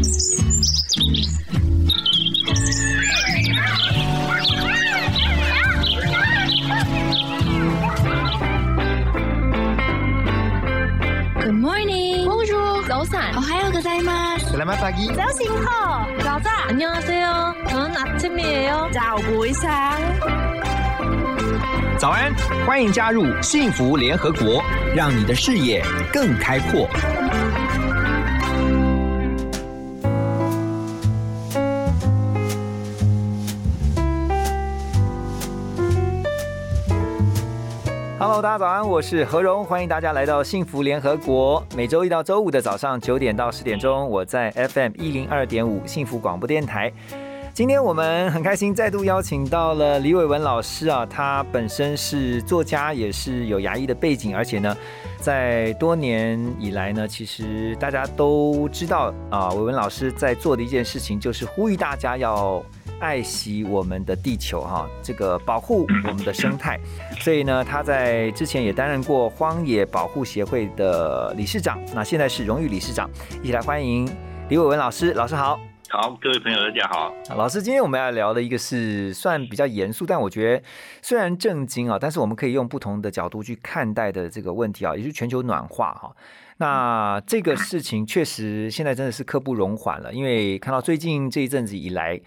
Good morning. Bonjour.早安. 오하요 고자이마스. Selamat pagi. 早醒好.早安. 안녕하세요. 저는 아침이에요. 早不一상早安，欢迎加入幸福联合国，让你的视野更开阔。 大家早安，我是何荣，欢迎大家来到幸福联合国。每周一到周五的早上九点到十点钟，我在 FM 一零二点五幸福广播电台。今天我们很开心，再度邀请到了李伟文老师啊，他本身是作家，也是有牙医的背景，而且呢，在多年以来呢，其实大家都知道啊，伟文老师在做的一件事情就是呼吁大家要爱惜我们的地球哈，这个保护我们的生态。所以呢，他在之前也担任过荒野保护协会的理事长，那现在是荣誉理事长。一起来欢迎李伟文老师，老师好。好，各位朋友，大家好。老师，今天我们要聊的一个是算比较严肃，但我觉得虽然震惊啊，但是我们可以用不同的角度去看待的这个问题啊，也就是全球暖化哈。那这个事情确实现在真的是刻不容缓了，因为看到最近这一阵子以来，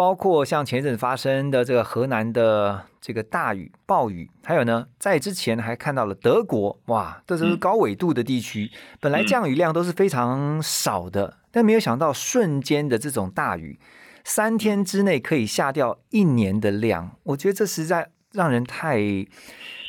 包括像前一阵发生的这个河南的这个大雨暴雨，还有呢，在之前还看到了德国，哇，这都是高纬度的地区，本来降雨量都是非常少的。但没有想到，瞬间的这种大雨，三天之内可以下掉一年的量，我觉得这实在让人太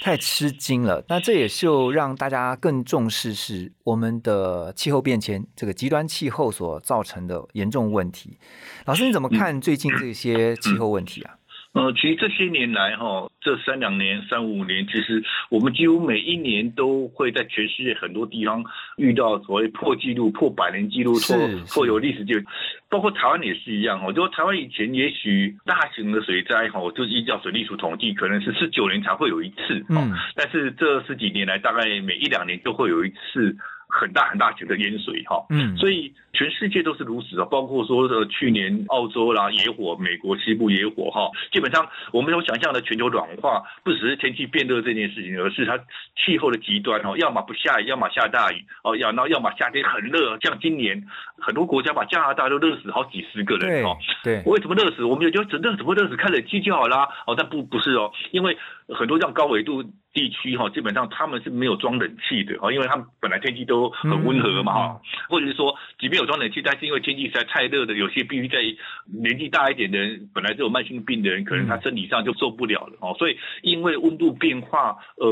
太吃惊了。那这也就让大家更重视是我们的气候变迁，这个极端气候所造成的严重问题。老师，你怎么看最近这些气候问题啊？呃，其实这些年来哈，这三两年、三五年，其实我们几乎每一年都会在全世界很多地方遇到所谓破纪录、破百年纪录、破破有历史记录，包括台湾也是一样哈。就台湾以前也许大型的水灾哈，就是依照水利署统计，可能是十九年才会有一次，嗯，但是这十几年来，大概每一两年就会有一次。很大很大型的淹水哈，嗯，所以全世界都是如此啊，包括说的去年澳洲啦野火，美国西部野火哈，基本上我们所想象的全球暖化，不只是天气变热这件事情，而是它气候的极端哦，要么不下雨，要么下大雨哦，要那要么夏天很热，像今年很多国家把加拿大都热死好几十个人哦，对，为什么热死？我们也就整热怎么热死？开冷气就好啦哦，但不不是哦，因为很多这样高纬度。地区哈，基本上他们是没有装冷气的哈，因为他们本来天气都很温和嘛哈，或者是说，即便有装冷气，但是因为天气实在太热的，有些必须在年纪大一点的人，本来就有慢性病的人，可能他身体上就受不了了哦，所以因为温度变化而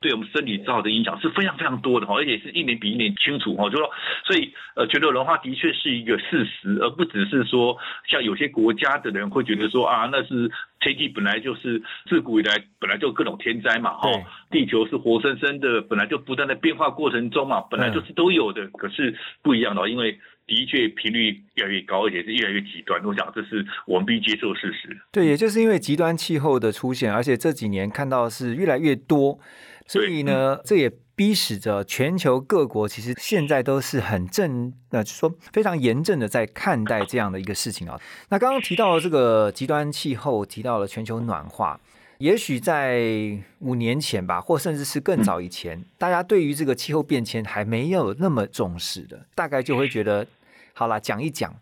对我们身体造成的影响是非常非常多的哈，而且是一年比一年清楚哈，就说，所以呃，全球暖化的确是一个事实，而不只是说像有些国家的人会觉得说啊，那是。天气本来就是自古以来本来就各种天灾嘛，哈，地球是活生生的，本来就不断的变化过程中嘛，本来就是都有的，可是不一样的，因为的确频率越来越高，而且是越来越极端，我想这是我们必须接受的事实。对，也就是因为极端气候的出现，而且这几年看到是越来越多，所以呢，这也。逼使着全球各国，其实现在都是很正，呃，说非常严正的在看待这样的一个事情啊。那刚刚提到了这个极端气候，提到了全球暖化，也许在五年前吧，或甚至是更早以前，大家对于这个气候变迁还没有那么重视的，大概就会觉得，好了，讲一讲。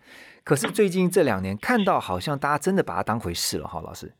可是最近这两年，看到好像大家真的把它当回事了，哈，老师。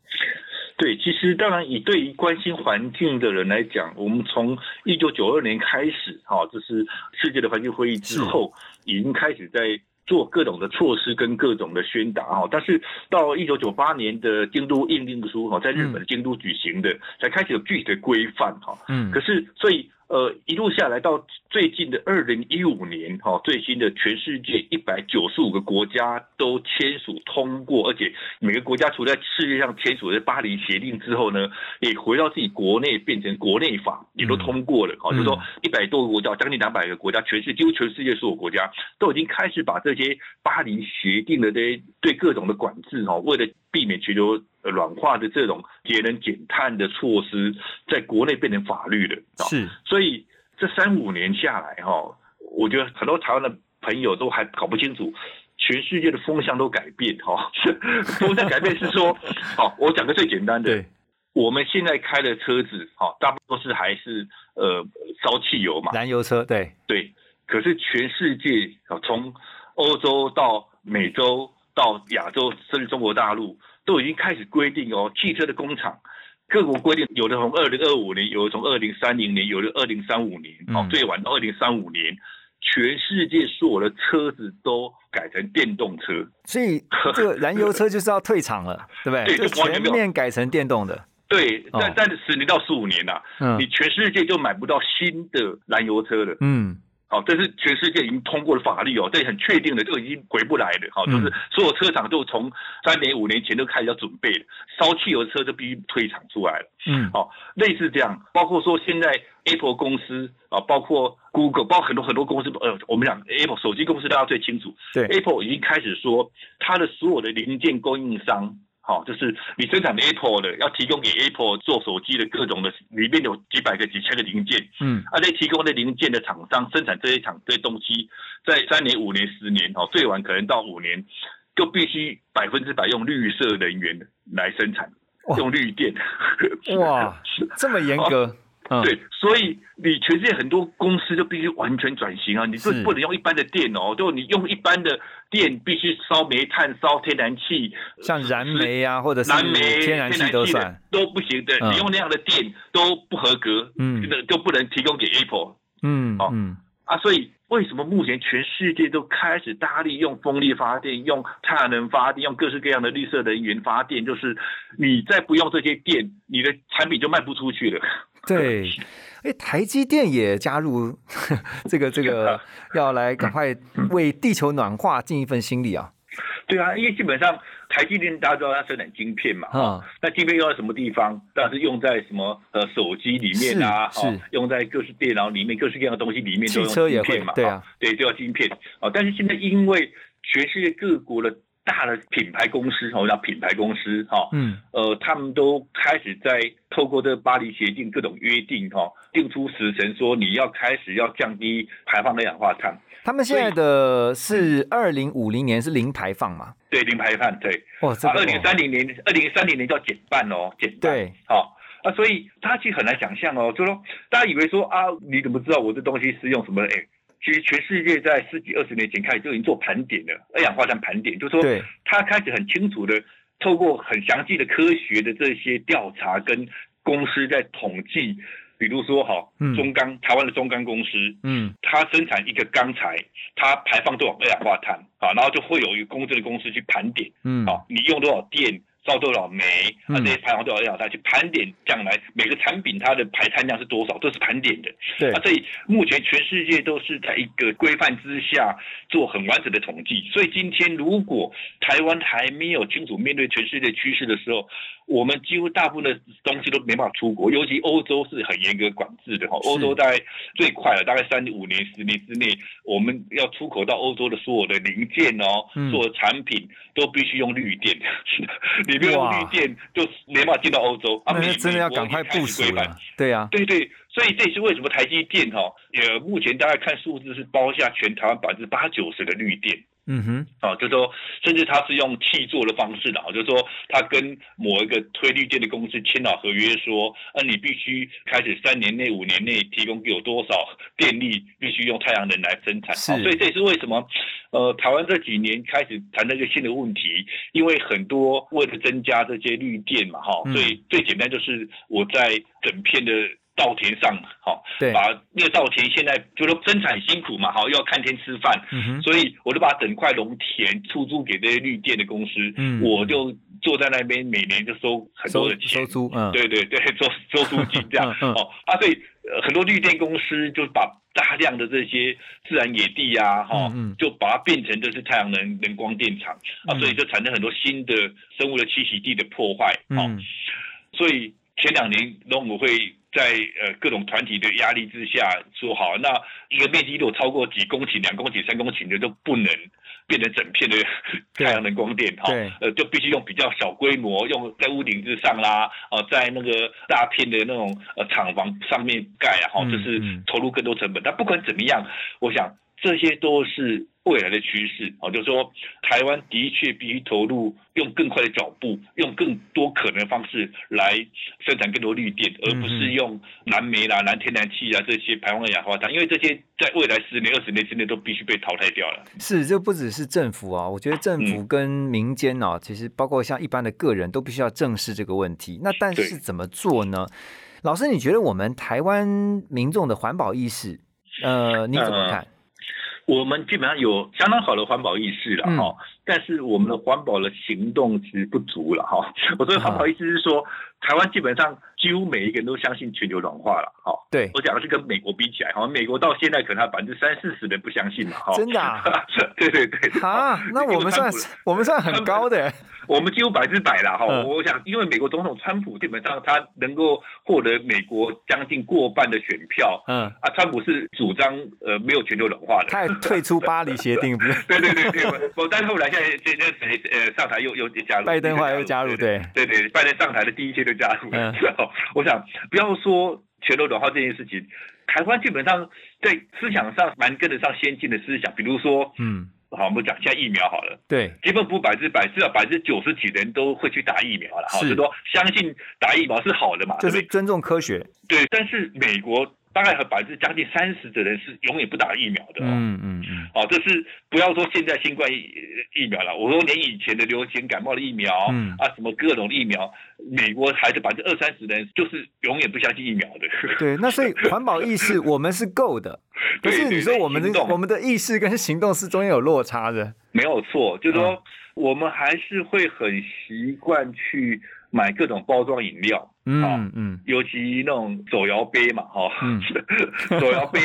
对，其实当然以对于关心环境的人来讲，我们从一九九二年开始，哈，这是世界的环境会议之后，已经开始在做各种的措施跟各种的宣达，哈。但是到一九九八年的京都议定书，哈，在日本的京都举行的，才开始有具体的规范，哈。嗯。可是，所以。呃，一路下来到最近的二零一五年，哈，最新的全世界一百九十五个国家都签署通过，而且每个国家除了在世界上签署的巴黎协定之后呢，也回到自己国内变成国内法，也都通过了，哈，就是说一百多个国家，将近两百个国家，全世几乎全世界所有国家都已经开始把这些巴黎协定的这些对各种的管制，哈，为了避免全球。软化的这种节能减碳的措施，在国内变成法律了，是。所以这三五年下来，哈，我觉得很多台湾的朋友都还搞不清楚，全世界的风向都改变哈。风向改变是说，好，我讲个最简单的，我们现在开的车子，哈，大部分都是还是呃烧汽油嘛，燃油车，对，对。可是全世界啊，从欧洲到美洲到亚洲，甚至中国大陆，都已经开始规定哦，汽车的工厂。各国规定，有的从二零二五年，有的从二零三零年，有的二零三五年，哦，最晚到二零三五年，全世界所有的车子都改成电动车。所以这个燃油车就是要退场了，对不对？对，就全面改成电动的。对，但但是十年到十五年呐，你全世界就买不到新的燃油车了。嗯。好，这是全世界已经通过的法律哦，这很确定的，就已经回不来了。好，就是所有车厂都从三年、五年前就开始要准备了，烧汽油车就必须退场出来了。嗯，好，类似这样，包括说现在 Apple 公司啊，包括 Google，包括很多很多公司，呃，我们讲 Apple 手机公司大家最清楚。对，Apple 已经开始说，它的所有的零件供应商。好，就是你生产的 Apple 的，要提供给 Apple 做手机的各种的，里面有几百个、几千个零件。嗯，而且提供的零件的厂商生产这些厂这些东西，在三年、五年、十年，哦，最晚可能到五年，就必须百分之百用绿色能源来生产，用绿电。哇，这么严格。对，所以你全世界很多公司就必须完全转型啊！你是不能用一般的电哦，就你用一般的电必须烧煤炭、烧天然气，像燃煤啊，或者是燃煤、天然气都算都不行的。你用那样的电都不合格，嗯，那就不能提供给 Apple。嗯，哦，嗯啊，所以为什么目前全世界都开始大力用风力发电、用太阳能发电、用各式各样的绿色能源发电？就是你再不用这些电，你的产品就卖不出去了。对，哎，台积电也加入 这个这个，要来赶快为地球暖化尽一份心力啊！对啊，因为基本上台积电大家知道它生产晶片嘛，啊，那晶片用在什么地方？当然是用在什么呃手机里面啊，是用在各式电脑里面，各式各样的东西里面都用晶片嘛，对啊，对，都要晶片啊。但是现在因为全世界各国的大的品牌公司，哦，叫品牌公司，哈，嗯，呃，他们都开始在透过这个巴黎协定各种约定，哈，定出时程，说你要开始要降低排放二氧化碳。他们现在的是二零五零年是零排放嘛？对，零排放，对。哇，这二零三零年，二零三零年叫减半哦，减半。对，好啊，所以他其实很难想象哦，就说大家以为说啊，你怎么知道我这东西是用什么？哎。其实全世界在十几二十年前开始就已经做盘点了，二氧化碳盘点，就是说，他开始很清楚的透过很详细的科学的这些调查跟公司在统计，比如说哈，中钢台湾的中钢公司，嗯，它生产一个钢材，它排放多少二氧化碳啊，然后就会有一个公正的公司去盘点，嗯，啊，你用多少电。烧多少煤啊？这些排放多少二氧化碳？去盘点将来每个产品它的排碳量是多少，都是盘点的。对啊，所以目前全世界都是在一个规范之下做很完整的统计。所以今天如果台湾还没有清楚面对全世界趋势的时候，我们几乎大部分的东西都没办法出国，尤其欧洲是很严格管制的哈。欧洲大概最快了，大概三五年、十年之内，我们要出口到欧洲的所有的零件哦，所有产品都必须用绿电。你没有绿电，就没办法进到欧洲啊。那真的要赶快部署了。对呀，对对，所以这是为什么台积电哈，呃，目前大概看数字是包下全台湾百分之八九十的绿电。嗯哼，啊，就说，甚至他是用契作的方式的啊，就是说，他跟某一个推绿电的公司签了合约，说，啊，你必须开始三年内、五年内提供有多少电力，必须用太阳能来生产。是，所以这也是为什么，呃，台湾这几年开始谈这个新的问题，因为很多为了增加这些绿电嘛，哈，所以最简单就是我在整片的。稻田上，好，把那个稻田现在就说生产辛苦嘛，好，又要看天吃饭，所以我就把整块农田出租给这些绿电的公司，我就坐在那边，每年就收很多的钱，收租，嗯，对对对，收收租金这样，哦，啊，所以很多绿电公司就把大量的这些自然野地啊，哈，就把它变成就是太阳能能光电厂，啊，所以就产生很多新的生物的栖息地的破坏，哦，所以前两年农委会。在呃各种团体的压力之下，说好，那一个面积如果超过几公顷、两公顷、三公顷的，都不能变成整片的 太阳能光电哈。呃，就必须用比较小规模，用在屋顶之上啦，哦，在那个大片的那种呃厂房上面盖啊，哈，就是投入更多成本。但不管怎么样，我想这些都是未来的趋势啊，就是说台湾的确必须投入用更快的脚步，用更多可能的方式来生产更多绿电，而不是用蓝煤啦、蓝天然气啊这些排放二氧化碳，因为这些在未来十年、二十年之内都必须被淘汰掉了。是，这不只是政府啊，我觉得政府跟民间哦，其实包括像一般的个人都必须要正视这个问题。那但是怎么做呢？老师，你觉得我们台湾民众的环保意识，呃，你怎么看？我们基本上有相当好的环保意识了哈，但是我们的环保的行动其实不足了哈。我说环保意思是说，台湾基本上几乎每一个人都相信全球暖化了哈。对，我讲的是跟美国比起来哈，美国到现在可能百分之三四十的不相信嘛哈。真的？啊？对 对对。啊，那我们算我们算很高的。我们几乎百分之百了哈。我想，因为美国总统川普基本上他能够获得美国将近过半的选票。嗯。啊，川普是主张呃没有全球暖化的。他退出巴黎协定不是？对对对对。我但是后来现在现在谁呃上台又又加入？拜登后来又加入对。对对，拜登上台的第一天就加入。嗯。我想不要说全球暖化这件事情，台湾基本上在思想上蛮跟得上先进的思想，比如说嗯。好，我们讲一下疫苗好了。对，基本不百分之百，至少百分之九十几的人都会去打疫苗了。是说相信打疫苗是好的嘛？就是尊重科学。对，但是美国。大概和百分之将近三十的人是永远不打疫苗的。嗯嗯嗯。哦，这是不要说现在新冠疫疫苗了，我说连以前的流行感冒的疫苗，嗯啊，什么各种疫苗，美国还是百分之二三十的人就是永远不相信疫苗的。对，那所以环保意识我们是够的，可是你说我们的我们的意识跟行动是中间有落差的。没有错，就是说我们还是会很习惯去。买各种包装饮料，嗯嗯，尤其那种手摇杯嘛，哈，手摇杯，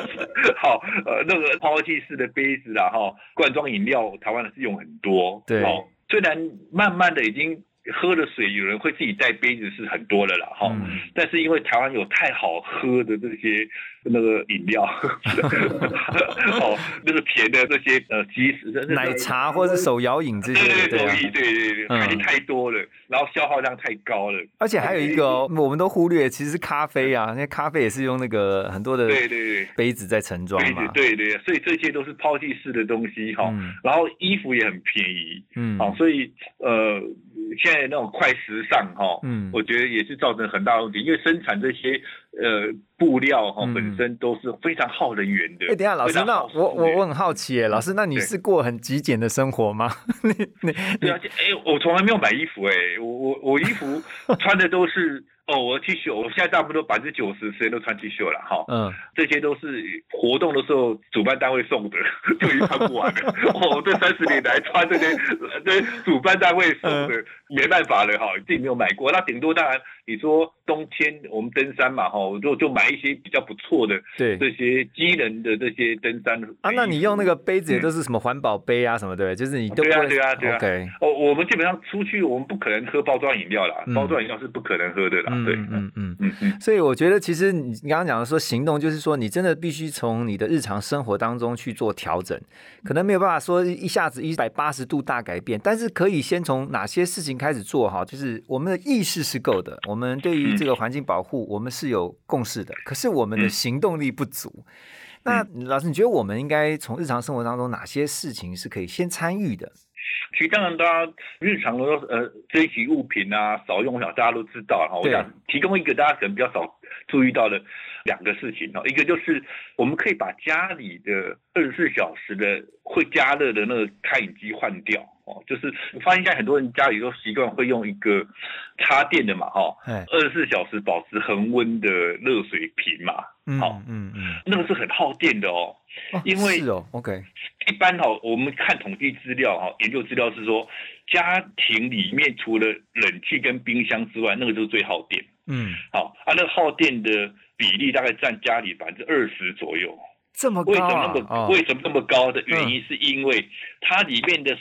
好，呃，那个抛弃式的杯子啦，哈，罐装饮料，台湾的是用很多，对，虽然慢慢的已经。喝的水有人会自己带杯子是很多的啦，哈，但是因为台湾有太好喝的这些那个饮料，哦，那个甜的这些呃，即食的奶茶或者是手摇饮这些，对对对对对，太太多了，然后消耗量太高了，而且还有一个哦，我们都忽略，其实咖啡啊，那咖啡也是用那个很多的对对对。杯子在盛装嘛，对对，所以这些都是抛弃式的东西哈，然后衣服也很便宜，嗯，好，所以呃。现在那种快时尚哈，嗯，我觉得也是造成很大的问题，因为生产这些呃布料哈本身都是非常耗能源的。哎，等下老师，那我我我很好奇哎，老师，那你是过很极简的生活吗？你你对啊，哎，我从来没有买衣服哎，我我我衣服穿的都是。哦，我 T 恤，我现在差不多百分之九十时间都穿 T 恤了，哈，嗯，这些都是活动的时候主办单位送的，就已经穿不完了。哦，这三十年来穿这些，这主办单位送的，没办法了，哈，自己没有买过。那顶多当然，你说冬天我们登山嘛，哈，就就买一些比较不错的，对，这些机能的这些登山。啊，那你用那个杯子也都是什么环保杯啊什么的，就是你都对啊对啊对啊。OK，哦，我们基本上出去，我们不可能喝包装饮料啦，包装饮料是不可能喝的啦。对，嗯嗯嗯嗯，所以我觉得其实你你刚刚讲的说行动，就是说你真的必须从你的日常生活当中去做调整，可能没有办法说一下子一百八十度大改变，但是可以先从哪些事情开始做哈，就是我们的意识是够的，我们对于这个环境保护我们是有共识的，可是我们的行动力不足。那老师，你觉得我们应该从日常生活当中哪些事情是可以先参与的？其实当然，大家日常的呃这些物品啊，少用，我想大家都知道哈。我想提供一个大家可能比较少注意到的两个事情哈，一个就是我们可以把家里的二十四小时的会加热的那个开饮机换掉哦。就是我发现现在很多人家里都习惯会用一个插电的嘛哈，二十四小时保持恒温的热水瓶嘛。好，嗯嗯，那个是很耗电的哦。因为是哦，OK。一般哈，我们看统计资料哈，研究资料是说，家庭里面除了冷气跟冰箱之外，那个就是最耗电。嗯，好，啊，那个耗电的比例大概占家里百分之二十左右。这么高为什么那么为什么那么高的原因，是因为它里面的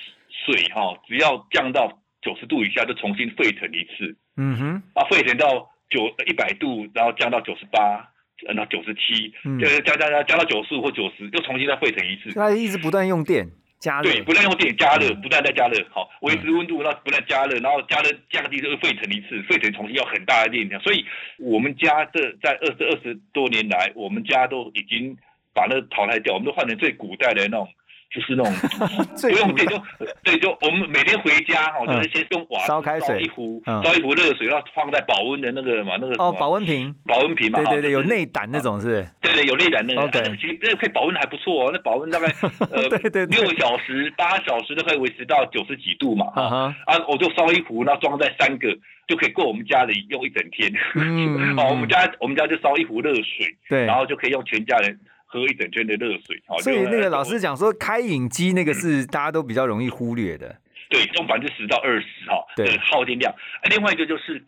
水哈，只要降到九十度以下，就重新沸腾一次。嗯哼，啊，沸腾到九一百度，然后降到九十八。到九十七，就是加加加加到九十五或九十，又重新再沸腾一次。它一直不断用电加热，对，不断用电加热，不断在加热，好，维持温度，那不断加热，然后加热降低就沸腾一次，沸腾重新要很大的电量。所以我们家这在二十二十多年来，我们家都已经把那个淘汰掉，我们都换成最古代的那种。就是那种 不用电古代就对，就我们每天回家哈，嗯。就是先用瓦烧开水一壶嗯。烧一壶热水，然后放在保温的那个嘛，那个哦，保温瓶，保温瓶嘛，对对对，有内胆那种是不是？对对，有内胆那个。其实那个可以保温的还不错哦，那保温大概 呃对对对。六个小时、八小时都可以维持到九十几度嘛，哈啊哈，啊，我就烧一壶，然后装在三个，就可以够我们家里用一整天。嗯。哦，我们家我们家就烧一壶热水，对。然。后就可以用全家人喝一整天的热水。哦，所以那个老师讲说，开饮机那个是大家都比较容易忽略的。对，用百分之十到二十哈，对的耗电量。啊另外一个就是，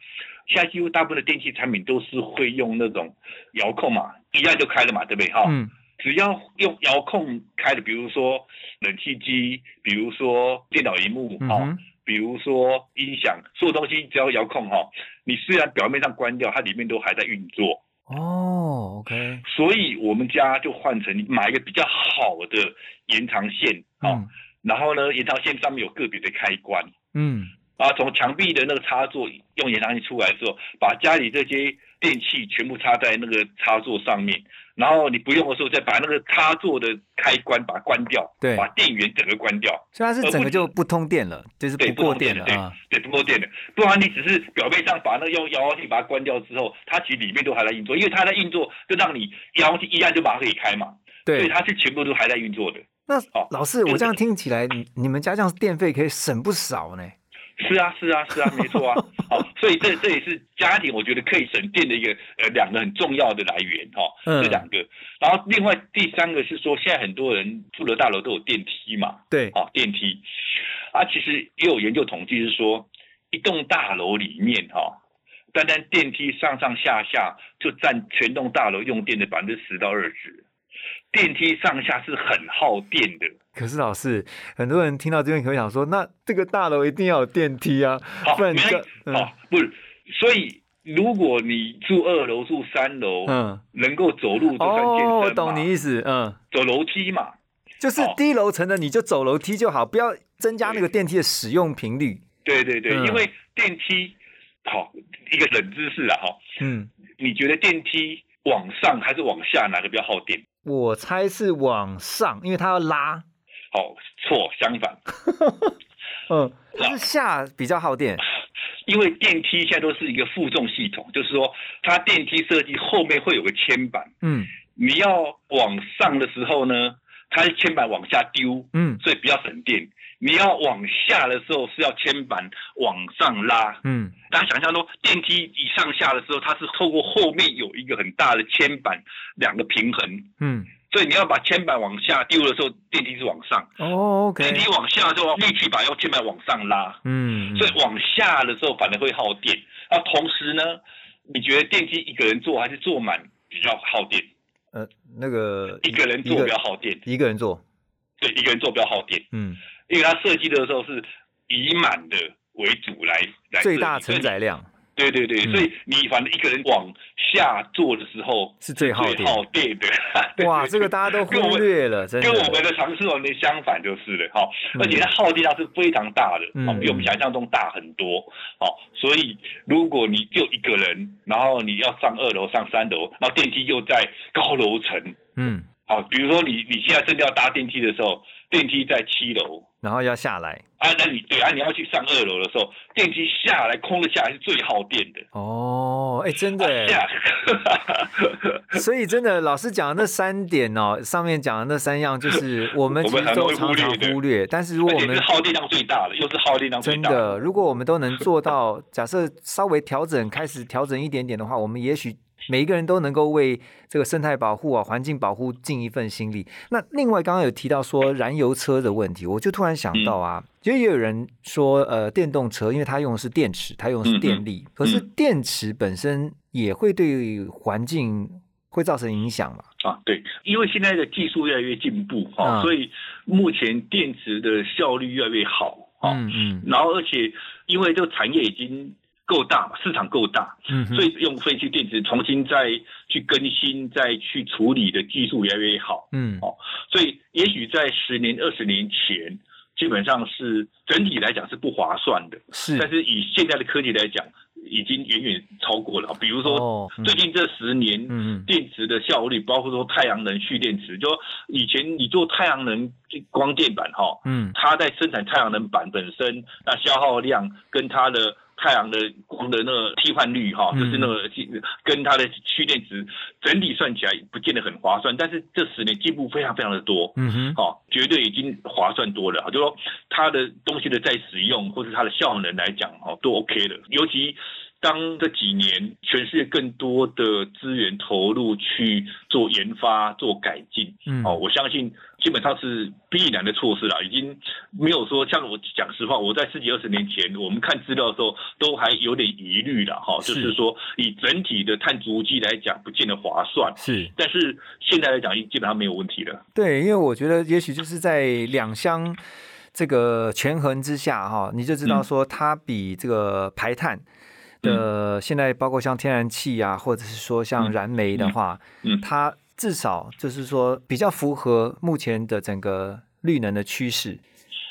现在几乎大部分的电器产品都是会用那种遥控嘛，一按就开了嘛，对不对？哈、嗯，只要用遥控开的，比如说冷气机，比如说电脑荧幕，哈、比如说音响，所有东西只要遥控哈，你虽然表面上关掉，它里面都还在运作。哦，OK，所以我们家就换成买一个比较好的延长线，啊，嗯。然后呢，延长线上面有个别的开关，嗯，啊，从墙壁的那个插座用延长线出来之后，把家里这些电器全部插在那个插座上面，然后你不用的时候再把那个插座的开关把它关掉，对把电源整个关掉，所以它是整个就不通电了，就是，不过电了啊。对，不过电的，不然你只是表面上把那个用遥控器把它关掉之后，它其实里面都还在运作，因为它在运作，就让你遥控器一按就把它可以开嘛，对所以，它是全部都还在运作的。那哦老师，我这样听起来，你你们家这样电费可以省不少呢。是啊，是啊，是啊，没错啊。好，所以这这也是家庭我觉得可以省电的一个呃两个很重要的来源哈、嗯这两个。然后另外第三个是说，现在很多人住的大楼都有电梯嘛，对，好、电梯啊，其实也有研究统计是说，一栋大楼里面哈、单单电梯上上下下就占全栋大楼用电的百分之十到二十。电梯上下是很耗电的，可是老师，很多人听到这边可能想说，那这个大楼一定要有电梯啊，好，不然没这嗯好，不是，所以如果你住二楼、住三楼，嗯，能够走路就算健身哦，我懂你意思，嗯，走楼梯嘛，就是哦低楼层的你就走楼梯就好，不要增加那个电梯的使用频率。对对对，嗯因为电梯，好一个冷知识啊，哈，嗯，你觉得电梯往上还是往下哪个比较耗电？我猜是往上，因为它要拉，哦，错，相反，嗯，它是下比较耗电。因为电梯现在都是一个负重系统，就是说它电梯设计后面会有个铅板，嗯。你要往上的时候呢，它是牵板往下丢，嗯。所以比较省电。你要往下的时候是要铅板往上拉。嗯，大家想象说，电梯一上下的时候，它是透过后面有一个很大的铅板，两个平衡，嗯，所以你要把铅板往下丢的时候，电梯是往上；哦，OK，电梯往下之后，力气把要牵板往上拉，嗯，所以往下的时候反而会耗电。那同时呢，你觉得电梯一个人坐还是坐满比较耗电？呃，那个一个人坐比较耗电，一个人坐，对，一个人坐比较耗电。嗯，因为它设计的时候是以满的为主来来最大承载量对对对，嗯所以你反正一个人往下坐的时候是最耗最电。的。对哇，这个大家都忽略了，跟。我们的常识完全相反就是了哈，嗯而且它耗电量是非常大的，比我们想象中大很多，哦，所以如果你就一个人，然后你要上二楼、上三楼，然后电梯又在高楼层，嗯，好，比如说你你现在真的要搭电梯的时候，电梯在七楼，然后要下来。啊，那你对啊，你要去上二楼的时候，电梯下来空的下来是最耗电的。哦，哎，真的哎。下，所以真的，老师讲的那三点哦，上面讲的那三样，就是我们 我其实都常常忽略。但是如果我们是耗电量最大的，又是耗电量最大真的，如果我们都能做到，假设稍微调整，开始调整一点点的话，我们也许每一个人都能够为这个生态保护啊、环境保护尽一份心力。那另外刚刚有提到说燃油车的问题，我就突然想到啊，其实也有人说，呃，电动车因为它用的是电池，它用的是电力，可是电池本身也会对环境会造成影响嘛？啊，对，因为现在的技术越来越进步哈、嗯。所以目前电池的效率越来越好啊、嗯嗯。然后而且因为这个产业已经够大嘛，市场够大，嗯，所以用废弃电池重新再去更新、再去处理的技术越来越好。嗯哦所以也许在十年、二十年前，基本上是整体来讲是不划算的。是但是是以现在的科技来讲，已经远远超过了。比如说最近这十年，嗯嗯电池的效率，包括说太阳能蓄电池，就说以前你做太阳能光电板哈，嗯它在生产太阳能板本身，那消耗量跟它的太阳的光的那个替换率哈，嗯就是那个跟它的蓄电池整体算起来不见得很划算，但是这十年进步非常非常的多。嗯哼，哦，绝对已经划算多了，就说它的东西的再使用或是它的效能来讲，哦，都 OK 的。尤其当这几年全世界更多的资源投入去做研发、做改进，嗯哦，我相信基本上是必然的措施啦，已经没有说像我讲实话，我在十几二十年前我们看资料的时候都还有点疑虑了哈，就是说以整体的碳足迹来讲，不见得划算。是但是现在来讲，基本上没有问题了。对，因为我觉得也许就是在两相这个权衡之下哈，你就知道嗯说它比这个排碳。的现在包括像天然气啊，或者是说像嗯燃煤的话，嗯它至少就是说比较符合目前的整个绿能的趋势。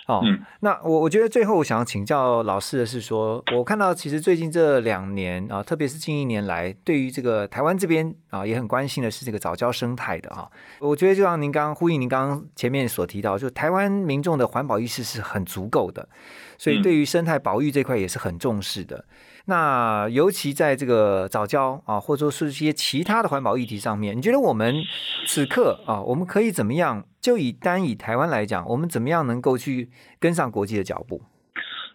哦，嗯那我我觉得最后我想请教老师的是说，我看到其实最近这两年啊，特别是近一年来，对于这个台湾这边啊，也很关心的是这个早教生态的哈、我觉得就像您刚刚呼应您刚刚前面所提到，就台湾民众的环保意识是很足够的，所以嗯对于生态保育这块也是很重视的。那尤其在这个早教啊，或者说是一些其他的环保议题上面，你觉得我们此刻啊，我们可以怎么样？就以单以台湾来讲，我们怎么样能够去跟上国际的脚步？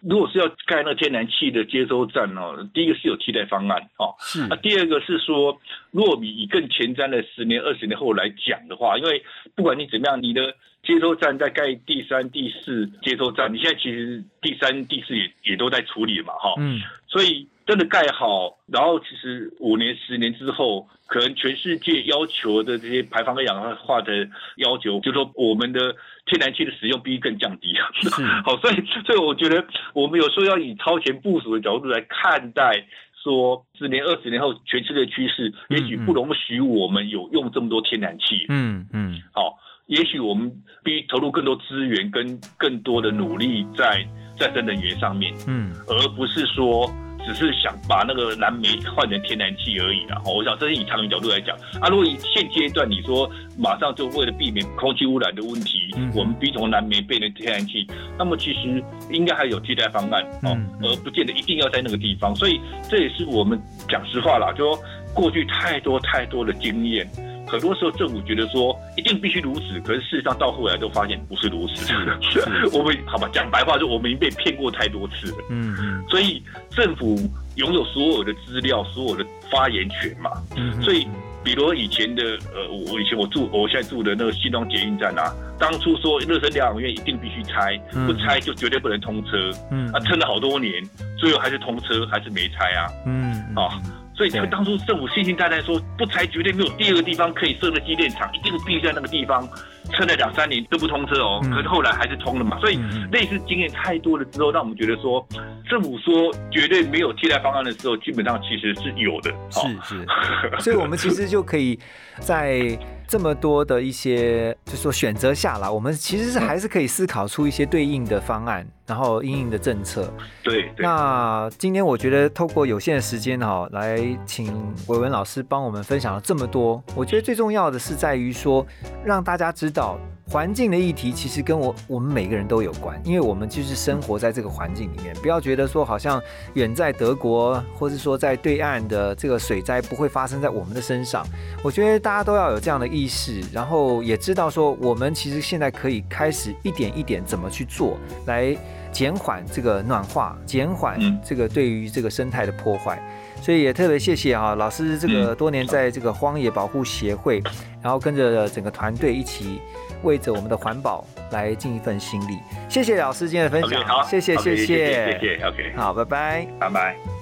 如果是要盖那天然气的接收站哦，第一个是有替代方案哦，是那第二个是说，如果你以更前瞻的十年、二十年后来讲的话，因为不管你怎么样，你的接收站在盖第三、第四接收站，你现在其实第三、第四也也都在处理嘛，哈、嗯所以真的盖好，然后其实五年、十年之后，可能全世界要求的这些排放二氧化的要求，就说我们的天然气的使用必须更降低。是 好，所以所以我觉得我们有时候要以超前部署的角度来看待。说十年、二十年后，全世界的趋势，也许不容许我们有用这么多天然气。嗯嗯好，也许我们必须投入更多资源跟更多的努力在再生能源上面。嗯而不是说只是想把那个燃煤换成天然气而已啦。哦我想这是以长远角度来讲啊。如果以现阶段你说马上就为了避免空气污染的问题，嗯我们必须从燃煤变成天然气，那么其实应该还有替代方案哦，而不见得一定要在那个地方。所以这也是我们讲实话啦，就说过去太多太多的经验。很多时候政府觉得说一定必须如此，可是事实上到后来都发现不是如此。是 我们好吧，讲白话就我们已经被骗过太多次了。嗯嗯所以政府拥有所有的资料、所有的发言权嘛。嗯，所以，比如以前的呃，我以前我住我现在住的那个新庄捷运站啊，当初说热身疗养院一定必须拆，嗯不拆就绝对不能通车。嗯啊，撑了好多年，最后还是通车，还是没拆啊。嗯啊所以就当初政府信心大在说不拆绝对没有第二个地方可以设的机电厂，一定必须在那个地方，撑了两三年都不通车哦。嗯可是后来还是通了嘛，所以类似经验太多了之后，让我们觉得说，政府说绝对没有替代方案的时候，基本上其实是有的。哦是是，所以我们其实就可以在这么多的一些，就说选择下来，我们其实是还是可以思考出一些对应的方案，然后应应的政策。对对，那今天我觉得透过有限的时间哈，来请伟文老师帮我们分享了这么多。我觉得最重要的是在于说，让大家知道环境的议题其实跟我我们每个人都有关，因为我们就是生活在这个环境里面。不要觉得说好像远在德国，或是说在对岸的这个水灾不会发生在我们的身上。我觉得大家都要有这样的意识，然后也知道说我们其实现在可以开始一点一点怎么去做来。减缓这个暖化，减缓嗯这个对于这个生态的破坏，所以也特别谢谢啊老师这个多年在这个荒野保护协会，然后跟着整个团队一起为着我们的环保来尽一份心力。谢谢老师今天的分享，好，谢谢谢谢谢谢，OK，好，拜拜。拜拜。